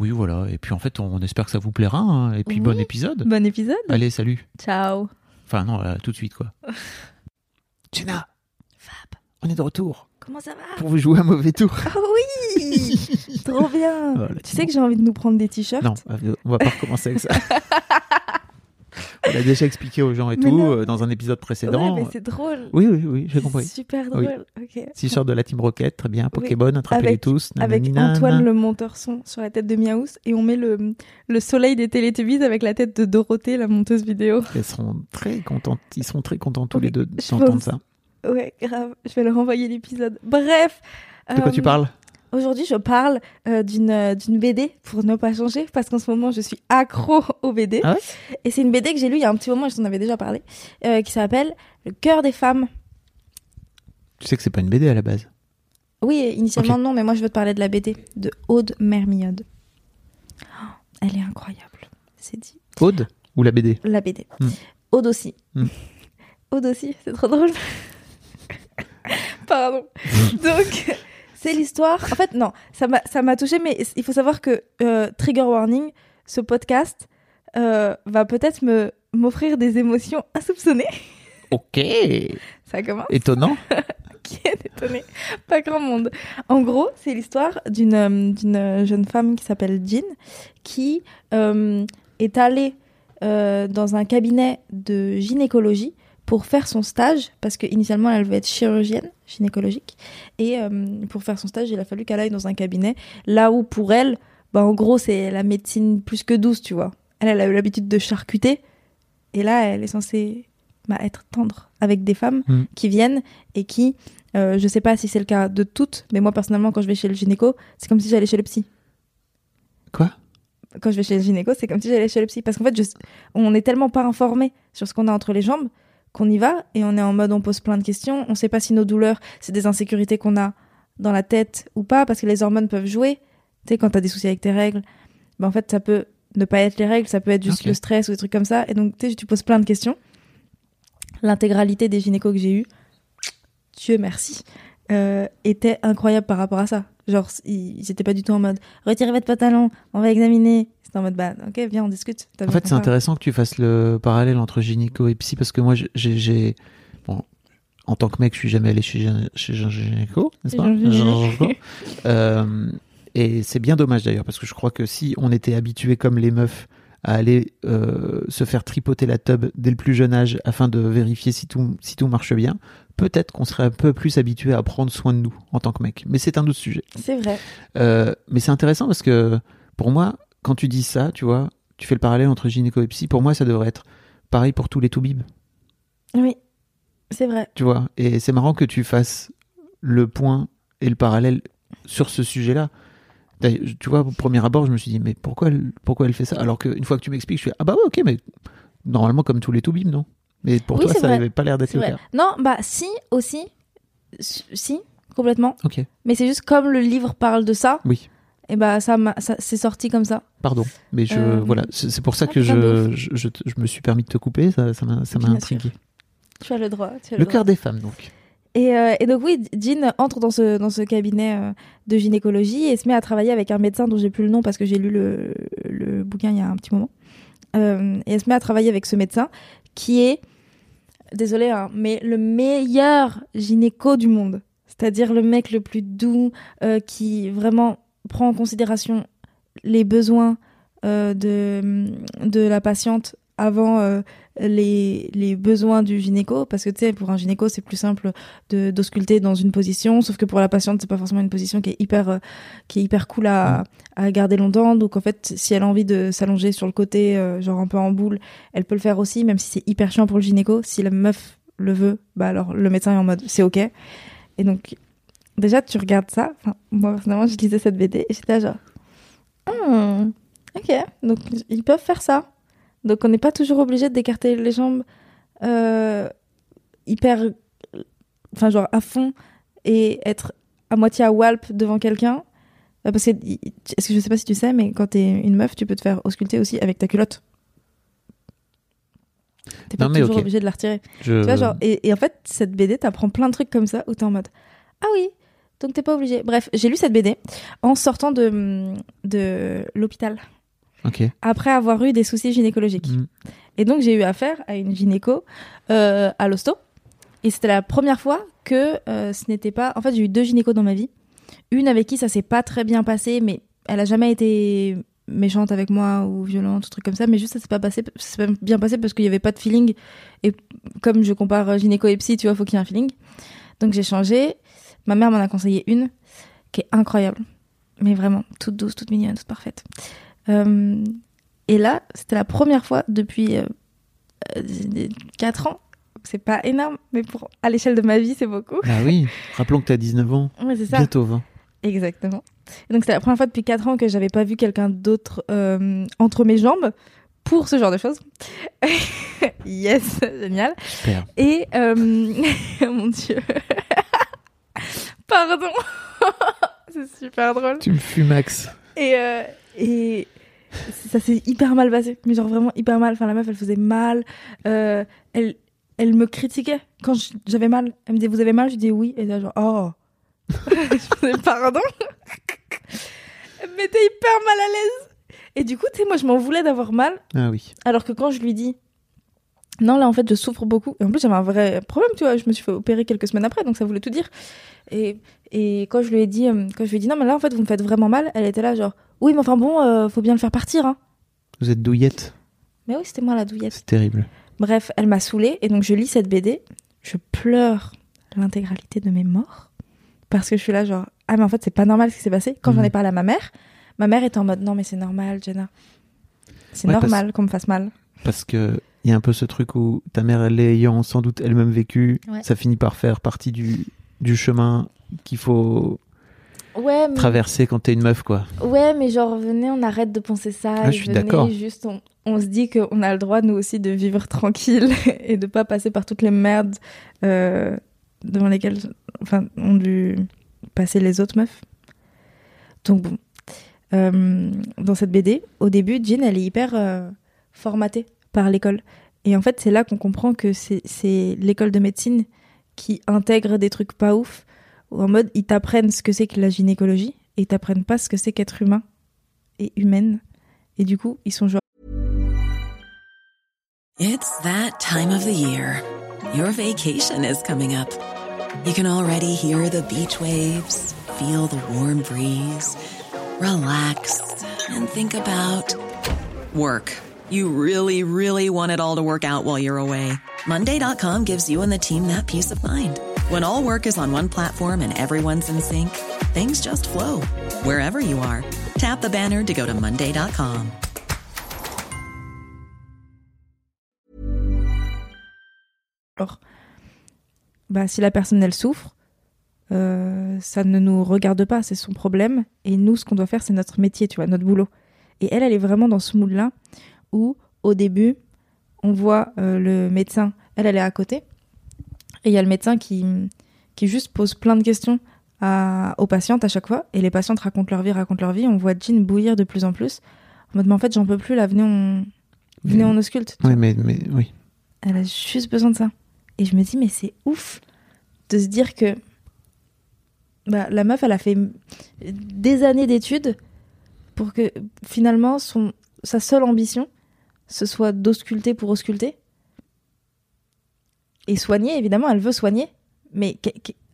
Oui, voilà. Et puis en fait, on espère que ça vous plaira. hein. Et puis Oui. bon épisode. Bon épisode. Allez, salut. Ciao. Enfin non, là, tout de suite quoi. Jenna, Fab, on est de retour comment ça va? Pour vous jouer un mauvais tour. Oh oui Trop bien Voilà, Tu sais que j'ai envie de nous prendre des t-shirts? Non, euh, on va pas recommencer avec ça. on l'a déjà expliqué aux gens et Mais tout euh, dans un épisode précédent. Ouais, mais c'est drôle. Oui, oui, oui, j'ai compris. Super Oui. drôle. Ok. T-shirt de la Team Rocket, très bien. Pokémon, attrapez-les Avec- tous. Avec Antoine le monteur son sur la tête de Miaous et on met le, le soleil des Télétubbies avec la tête de Dorothée, la monteuse vidéo. Elles seront très contentes. Ils sont très contents tous Oui, les deux d'entendre ça. Ouais, grave. Je vais leur envoyer l'épisode. Bref. De quoi tu euh, parles? Aujourd'hui, je parle euh, d'une euh, d'une BD pour ne pas changer parce qu'en ce moment, je suis accro aux BD. Ah ouais? Et c'est une BD que j'ai lue il y a un petit moment, je t'en avais déjà parlé, euh, qui s'appelle Le cœur des femmes. Tu sais que c'est pas une BD à la base? Oui, initialement non, mais moi je veux te parler de la BD de Aude Mermiode. Oh, elle est incroyable, c'est dit. Aude ou la BD La BD. Hmm. Aude aussi. Hmm. Aude aussi, c'est trop drôle. Pardon. Donc, c'est l'histoire. En fait, non, ça m'a, ça m'a touché, mais il faut savoir que euh, Trigger Warning, ce podcast, euh, va peut-être me m'offrir des émotions insoupçonnées. Ok. Ça commence. Étonnant. Qui est étonné Pas grand monde. En gros, c'est l'histoire d'une euh, d'une jeune femme qui s'appelle Jean, qui euh, est allée euh, dans un cabinet de gynécologie pour faire son stage, parce qu'initialement elle veut être chirurgienne gynécologique, et euh, pour faire son stage, il a fallu qu'elle aille dans un cabinet, là où pour elle, bah, en gros, c'est la médecine plus que douce, tu vois. Elle, elle a eu l'habitude de charcuter, et là, elle est censée bah, être tendre avec des femmes Mm. qui viennent et qui, euh, je sais pas si c'est le cas de toutes, mais moi personnellement, quand je vais chez le gynéco, c'est comme si j'allais chez le psy. Quoi? Quand je vais chez le gynéco, c'est comme si j'allais chez le psy. Parce qu'en fait, je- on n'est tellement pas informé sur ce qu'on a entre les jambes qu'on y va et on est en mode on pose plein de questions. On sait pas si nos douleurs, c'est des insécurités qu'on a dans la tête ou pas, parce que les hormones peuvent jouer. Tu sais, quand t'as des soucis avec tes règles, ben en fait, ça peut ne pas être les règles, ça peut être juste le stress ou des trucs comme ça. Et donc, tu sais, tu poses plein de questions. L'intégralité des gynécos que j'ai eu, Dieu merci, euh, était incroyable par rapport à ça. Genre, ils ils étaient pas du tout en mode retirez votre pantalon, on va examiner. C'était en mode bah ok, viens, on discute. En fait, c'est intéressant que tu fasses le parallèle entre gynéco et psy parce que moi, j'ai- Bon, en tant que mec, je suis jamais allé chez, chez un gynéco, n'est-ce pas? Gynéco. Euh, Et c'est bien dommage d'ailleurs parce que je crois que si on était habitué comme les meufs à aller euh, se faire tripoter la tub dès le plus jeune âge afin de vérifier si tout, si tout marche bien, peut-être qu'on serait un peu plus habitué à prendre soin de nous en tant que mec. Mais c'est un autre sujet. C'est vrai. Euh, mais c'est intéressant parce que pour moi, quand tu dis ça, tu vois, tu fais le parallèle entre gynéco et psy. Pour moi, ça devrait être pareil pour tous les toubibs, Oui, c'est vrai. tu vois. Et c'est marrant que tu fasses le point et le parallèle sur ce sujet-là. D'ailleurs, Tu vois, au premier abord, je me suis dit, mais pourquoi elle, pourquoi elle fait ça? Alors qu'une fois que tu m'expliques, je suis ah bah ouais, ok, mais normalement comme tous les toubibs, non? Mais pour Oui, toi, ça n'avait pas l'air d'être le vrai. cas. Non, bah si, aussi. Si, complètement. Ok, Mais c'est juste comme le livre parle de ça, oui. Et bah ça, m'a- ça c'est sorti comme ça. Pardon, mais je Euh, voilà, c'est pour ça ah, que je, je, je, me suis permis de te couper, ça ça m'a ça m'a intrigué. Tu as le droit. Tu as Le droit. cœur des femmes, donc. Et, euh, et donc oui, Jean entre dans ce, dans ce cabinet euh, de gynécologie et se met à travailler avec un médecin dont j'ai plus le nom parce que j'ai lu le, le bouquin il y a un petit moment. Euh, et elle se met à travailler avec ce médecin qui est, désolé, hein, mais le meilleur gynéco du monde. C'est-à-dire le mec le plus doux, euh, qui vraiment prend en considération les besoins euh, de, de la patiente avant euh, les, les besoins du gynéco. Parce que tu sais pour un gynéco c'est plus simple de d'ausculter dans une position. Sauf que pour la patiente c'est pas forcément une position qui est hyper euh, qui est hyper cool à, à garder longtemps. Donc en fait si elle a envie de s'allonger sur le côté euh, genre un peu en boule elle peut le faire aussi même si c'est hyper chiant pour le gynéco. Si la meuf le veut bah alors le médecin est en mode c'est ok. Et donc déjà tu regardes ça enfin, moi personnellement je lisais cette BD et j'étais là genre Hmm, ok donc ils peuvent faire ça Donc on n'est pas toujours obligé d'écarter les jambes euh, hyper, enfin genre à fond et être à moitié à walp devant quelqu'un. Euh, Parce que, est-ce que je sais pas si tu sais, mais quand t'es une meuf, tu peux te faire ausculter aussi avec ta culotte. T'es pas toujours obligé de la retirer. Je... Tu vois, genre, et, et en fait, cette BD t'apprend plein de trucs comme ça où t'es en mode Ah oui, donc t'es pas obligé. Bref, j'ai lu cette BD en sortant de, de l'hôpital après avoir eu des soucis gynécologiques. Mm. Et donc, j'ai eu affaire à une gynéco euh, à l'hosto. Et c'était la première fois que euh, ce n'était pas. En fait, j'ai eu deux gynécos dans ma vie. Une avec qui ça s'est pas très bien passé, mais elle a jamais été méchante avec moi ou violente, ou truc comme ça. Mais juste, ça s'est pas passé, ça s'est pas bien passé parce qu'il y avait pas de feeling. Et comme je compare gynéco et psy, tu vois, faut qu'il y ait un feeling. Donc, j'ai changé. Ma mère m'en a conseillé une qui est incroyable. Mais vraiment, toute douce, toute mignonne, toute parfaite. Euh, et là, c'était la première fois depuis 4 ans. C'est pas énorme, mais pour à l'échelle de ma vie, c'est beaucoup. Ah oui, rappelons que tu as 19 ans, Ouais, c'est ça. bientôt 20. Exactement. Et donc, c'était la première fois depuis 4 ans que j'avais pas vu quelqu'un d'autre euh, entre mes jambes pour ce genre de choses. yes, génial. Super. Et, euh, mon Dieu. Pardon. c'est super drôle. Tu me fumax. Et, euh, et ça s'est hyper mal passé. Mais genre vraiment hyper mal. Enfin, la meuf, elle faisait mal. Euh, elle, elle me critiquait quand j'avais mal. Elle me disait, vous avez mal? Je dis oui. Et là, genre, oh. je faisais pardon. elle me mettait hyper mal à l'aise. Et du coup, tu sais, moi, je m'en voulais d'avoir mal. Ah oui. Alors que quand je lui dis, non, là, en fait, je souffre beaucoup. Et en plus, j'avais un vrai problème, tu vois. Je me suis fait opérer quelques semaines après, donc ça voulait tout dire. Et, et quand je lui ai dit, euh, quand je lui ai dit, non, mais là, en fait, vous me faites vraiment mal, elle était là, genre, oui, mais enfin bon, euh, faut bien le faire partir, hein. Vous êtes douillette. Mais oui, c'était moi la douillette. C'est terrible. Bref, elle m'a saoulée, et donc je lis cette BD, je pleure l'intégralité de mes morts, parce que je suis là, genre, ah, mais en fait, c'est pas normal ce qui s'est passé. Quand j'en ai Mhm. parlé à ma mère, ma mère était en mode, non, mais c'est normal, Jenna. C'est Ouais, parce- normal qu'on me fasse mal. Parce que il y a un peu ce truc où ta mère, elle l'ayant sans doute elle-même vécu, Ouais. ça finit par faire partie du, du chemin qu'il faut Ouais, mais... traverser quand t'es une meuf, quoi. Ouais, mais genre, venez, on arrête de penser ça. Ah, je suis d'accord. Juste, on, on se dit qu'on a le droit, nous aussi, de vivre tranquille et de pas passer par toutes les merdes euh, devant lesquelles enfin, ont dû passer les autres meufs. Donc, bon. Euh, dans cette BD, au début, Jean, elle est hyper euh, formatée par l'école. Et en fait, c'est là qu'on comprend que c'est l'école de médecine qui intègre des trucs pas ouf ou en mode ils t'apprennent ce que c'est que la gynécologie et ils t'apprennent pas ce que c'est qu'être humain et humaine et du coup ils sont genre It's that time of the year. Your vacation is coming up. You can already hear the beach waves, feel the warm breeze, relax, and think about work. You really, really want it all to work out while you're away. Monday.com gives you and the team that peace of mind. When all work is on one platform and everyone's in sync, things just flow wherever you are. Tap the banner to go to Monday.com. bah si la personne elle souffre euh, ça ne nous regarde pas c'est son problème et nous ce qu'on doit faire c'est notre métier tu vois notre boulot et elle elle est vraiment dans ce mood là où au début on voit euh, le médecin. Elle elle est à côté. Et il y a le médecin qui qui juste pose plein de questions à, aux patientes à chaque fois. Et les patientes racontent leur vie racontent leur vie. On voit Jean bouillir de plus en plus. En mode mais en fait j'en peux plus là venez on venez on ausculte Oui, mais, mais oui. elle a juste besoin de ça. Et je me dis, mais c'est ouf de se dire que bah, la meuf, elle a fait des années d'études pour que finalement son, sa seule ambition, ce soit d'ausculter pour ausculter. Et soigner, évidemment, elle veut soigner. Mais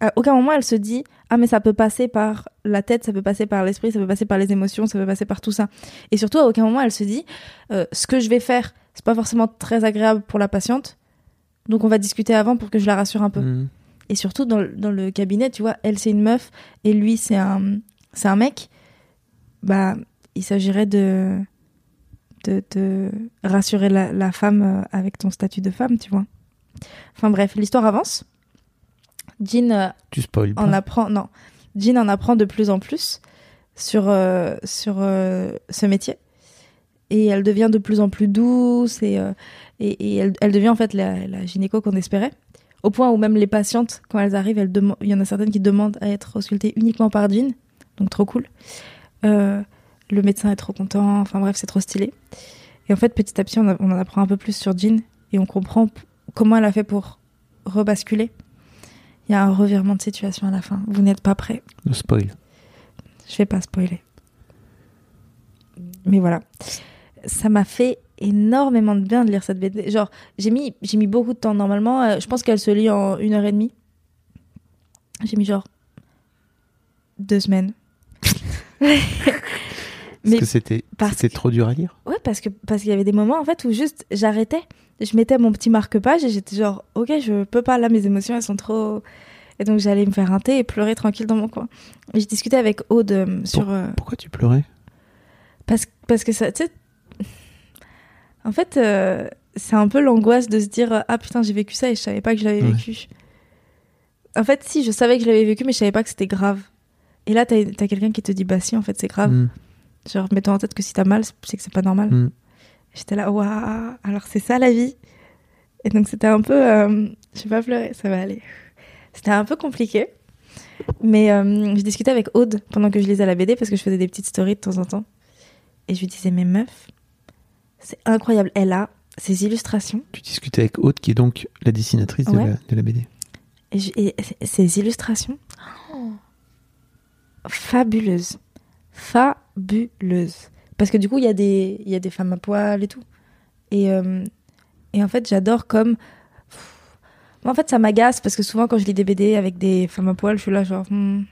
à aucun moment elle se dit ah mais ça peut passer par la tête, ça peut passer par l'esprit, ça peut passer par les émotions, ça peut passer par tout ça. Et surtout à aucun moment elle se dit euh, ce que je vais faire c'est pas forcément très agréable pour la patiente, donc on va discuter avant pour que je la rassure un peu. Mhm. Et surtout dans, le- dans le cabinet, tu vois, elle c'est une meuf et lui c'est un c'est un mec. Bah, il s'agirait de, de de rassurer la, la femme euh, avec ton statut de femme, tu vois. Enfin bref, l'histoire avance. Jean euh, Tu spoil pas. en apprend non, Jean en apprend de plus en plus sur euh, sur euh, ce métier et elle devient de plus en plus douce et, euh, et, et elle, elle devient en fait la, la gynéco qu'on espérait. Au point où même les patientes, quand elles arrivent, elles il y en a certaines qui demandent à être auscultées uniquement par Jean. Donc trop cool. Le médecin est trop content. Enfin bref, c'est trop stylé. Et en fait, petit à petit, on, a- on en apprend un peu plus sur Jean et on comprend comment elle a fait pour rebasculer. Il y a un revirement de situation à la fin. Vous n'êtes pas prêts. Le spoil. Je vais pas spoiler. Mais voilà. Ça m'a fait énormément de bien de lire cette BD. Genre, j'ai mis, j'ai mis beaucoup de temps. Normalement, euh, je pense qu'elle se lit en une heure et demie. J'ai mis genre deux semaines. Parce Mais que c'était trop dur à lire. Ouais, parce que parce qu'il y avait des moments en fait où juste j'arrêtais, je mettais mon petit marque-page et j'étais genre ok je peux pas là mes émotions elles sont trop et donc j'allais me faire un thé et pleurer tranquille dans mon coin. Et J'ai discuté avec Aude euh, sur euh, Pourquoi tu pleurais? parce parce que ça tu sais en fait euh, c'est un peu l'angoisse de se dire ah putain j'ai vécu ça et je savais pas que je l'avais Ouais. vécu. En fait si je savais que je l'avais vécu mais je savais pas que c'était grave. Et là t'as as, quelqu'un qui te dit bah si en fait c'est grave. Mm. Genre mets-toi en tête que si t'as mal c'est que c'est pas normal. Mm. J'étais là, waouh, alors c'est ça la vie. Et donc c'était un peu, euh, je vais pas pleurer, ça va aller. C'était un peu compliqué. Mais euh, je discutais avec Aude pendant que je lisais la BD parce que je faisais des petites stories de temps en temps. Et je lui disais, mais meuf, c'est incroyable. Elle a ses illustrations Tu discutais avec Aude, qui est donc la dessinatrice de, la, de la BD. et, je- et ses illustrations fabuleuses. Fabuleuses. Parce que du coup, il y, a des- y a des femmes à poil et tout. Et, euh, et en fait, j'adore comme. Moi, en fait, ça m'agace parce que souvent, quand je lis des BD avec des femmes à poil, je suis là, genre. hmm,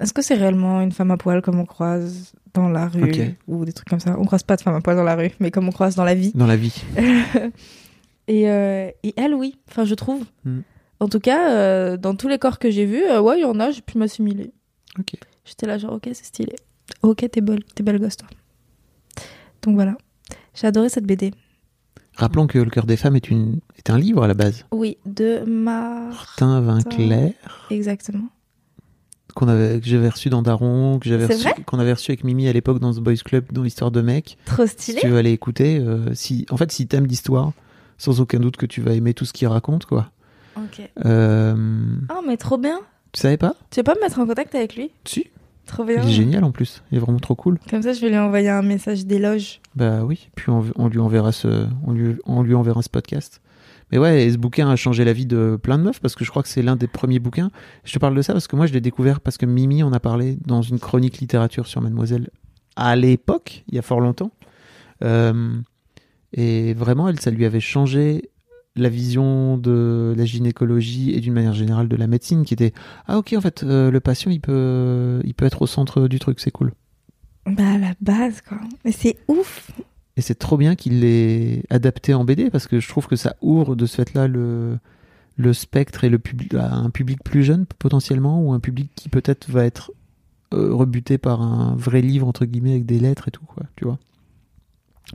Est-ce que c'est réellement une femme à poil comme on croise dans la rue. Ou des trucs comme ça? On croise pas de femmes à poil dans la rue, mais comme on croise dans la vie. Dans la vie. et, euh, et elle, oui. Enfin, je trouve. Mm. En tout cas, euh, dans tous les corps que j'ai vus, ouais, il y en a, j'ai pu m'assimiler. Ok. J'étais là, genre, ok, c'est stylé. Ok, t'es belle, t'es belle gosse, toi. Donc voilà. J'ai adoré cette BD. Rappelons que Le cœur des femmes est, une, est un livre à la base. Oui, de Martin. Vinclair, Exactement. qu'on avait, que j'avais reçu dans Daron, que j'avais C'est reçu, vrai qu'on avait reçu avec Mimi à l'époque dans The Boys Club, dans l'histoire de mec. Trop Si stylé. tu veux aller écouter, euh, si, en fait, si t'aimes l'histoire, sans aucun doute que tu vas aimer tout ce qu'il raconte, quoi. Ok. Euh, Oh, mais trop bien. tu savais pas? Tu veux pas me mettre en contact avec lui? Si. Trop Il est génial en plus. Il est vraiment trop cool. Comme ça, je vais lui envoyer un message d'éloge. Bah oui. Puis on, on lui enverra ce, on lui, on lui enverra ce podcast. Mais ouais, et ce bouquin a changé la vie de plein de meufs parce que je crois que c'est l'un des premiers bouquins. Je te parle de ça parce que moi je l'ai découvert parce que Mimi en a parlé dans une chronique littérature sur Mademoiselle à l'époque, il y a fort longtemps. Euh, et vraiment, elle, ça lui avait changé la vision de la gynécologie et d'une manière générale de la médecine qui était ah ok en fait euh, le patient il peut il peut être au centre du truc c'est cool Bah, à la base, quoi. Mais c'est ouf. et c'est trop bien qu'il l'ait adapté en BD parce que je trouve que ça ouvre de ce fait-là le, le spectre et le public à un public plus jeune potentiellement ou un public qui peut-être va être euh, rebuté par un vrai livre entre guillemets avec des lettres et tout quoi, tu vois.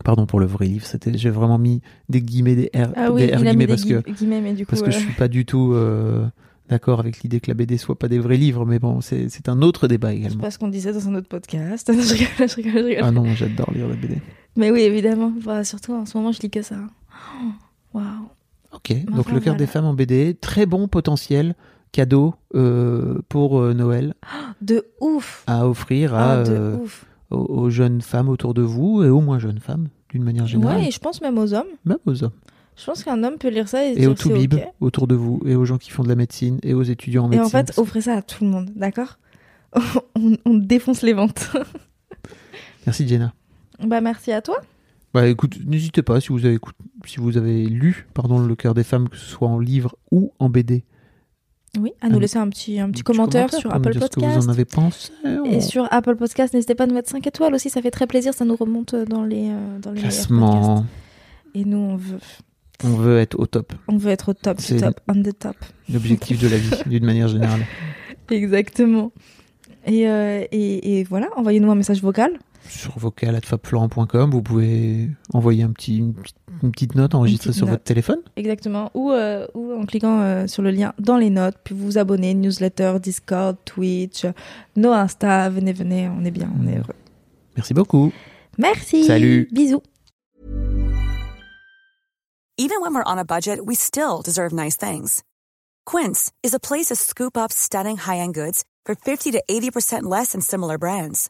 Pardon pour le vrai livre, c'était j'ai vraiment mis des guillemets des R, Ah oui, des R guillemets des parce que gui- guillemets, mais du coup. parce que je euh, suis pas du tout euh, d'accord avec l'idée que la BD soit pas des vrais livres mais bon, c'est c'est un autre débat également. pas ce qu'on disait dans un autre podcast. je rigole, je rigole, je rigole. Ah non, j'adore lire la BD. Mais oui, évidemment. Bah, surtout en ce moment, je lis que ça. Oh, Waouh. Ok, Enfin, donc le cœur voilà. des femmes en BD, très bon potentiel cadeau euh, pour euh, Noël De ouf. à offrir à, Ah, de euh, ouf. Aux, aux jeunes femmes autour de vous et aux moins jeunes femmes d'une manière générale, Ouais, et je pense même aux hommes. même aux hommes Je pense qu'un homme peut lire ça et, et aux dire toubibs ok. autour de vous et aux gens qui font de la médecine et aux étudiants en Et médecine. en fait, offrez ça à tout le monde, d'accord on, on défonce les ventes. Merci Jenna. bah, merci à toi. Bah écoute, n'hésitez pas si vous avez si vous avez lu pardon le cœur des femmes que ce soit en livre ou en BD. Oui, à nous laisser un petit, un petit commentaire, sur Apple Podcast. vous en avez pensé. Et sur Apple Podcast, n'hésitez pas à nous mettre 5 étoiles aussi, ça fait très plaisir, ça nous remonte dans les, euh, dans les classement. Et nous, on veut, On veut être au top. on veut être au top C'est- top, on the top. L'objectif de la vie d'une manière générale. Exactement. Et, euh, et, et voilà, envoyez-nous un message vocal. Sur vocal@fabflorent.com, vous pouvez envoyer un petit, une, petite- une petite note enregistrée petite sur note. votre téléphone. Exactement. Ou, euh, ou en cliquant euh, sur le lien dans les notes, puis vous vous abonnez, newsletter, Discord, Twitch, nos Insta, venez, venez, on est bien, on est heureux. Merci beaucoup. Merci. Salut. Bisous. Even when we're on a budget, we still deserve nice things. Quince is a place to scoop up stunning high-end goods for 50 to 80% less than similar brands.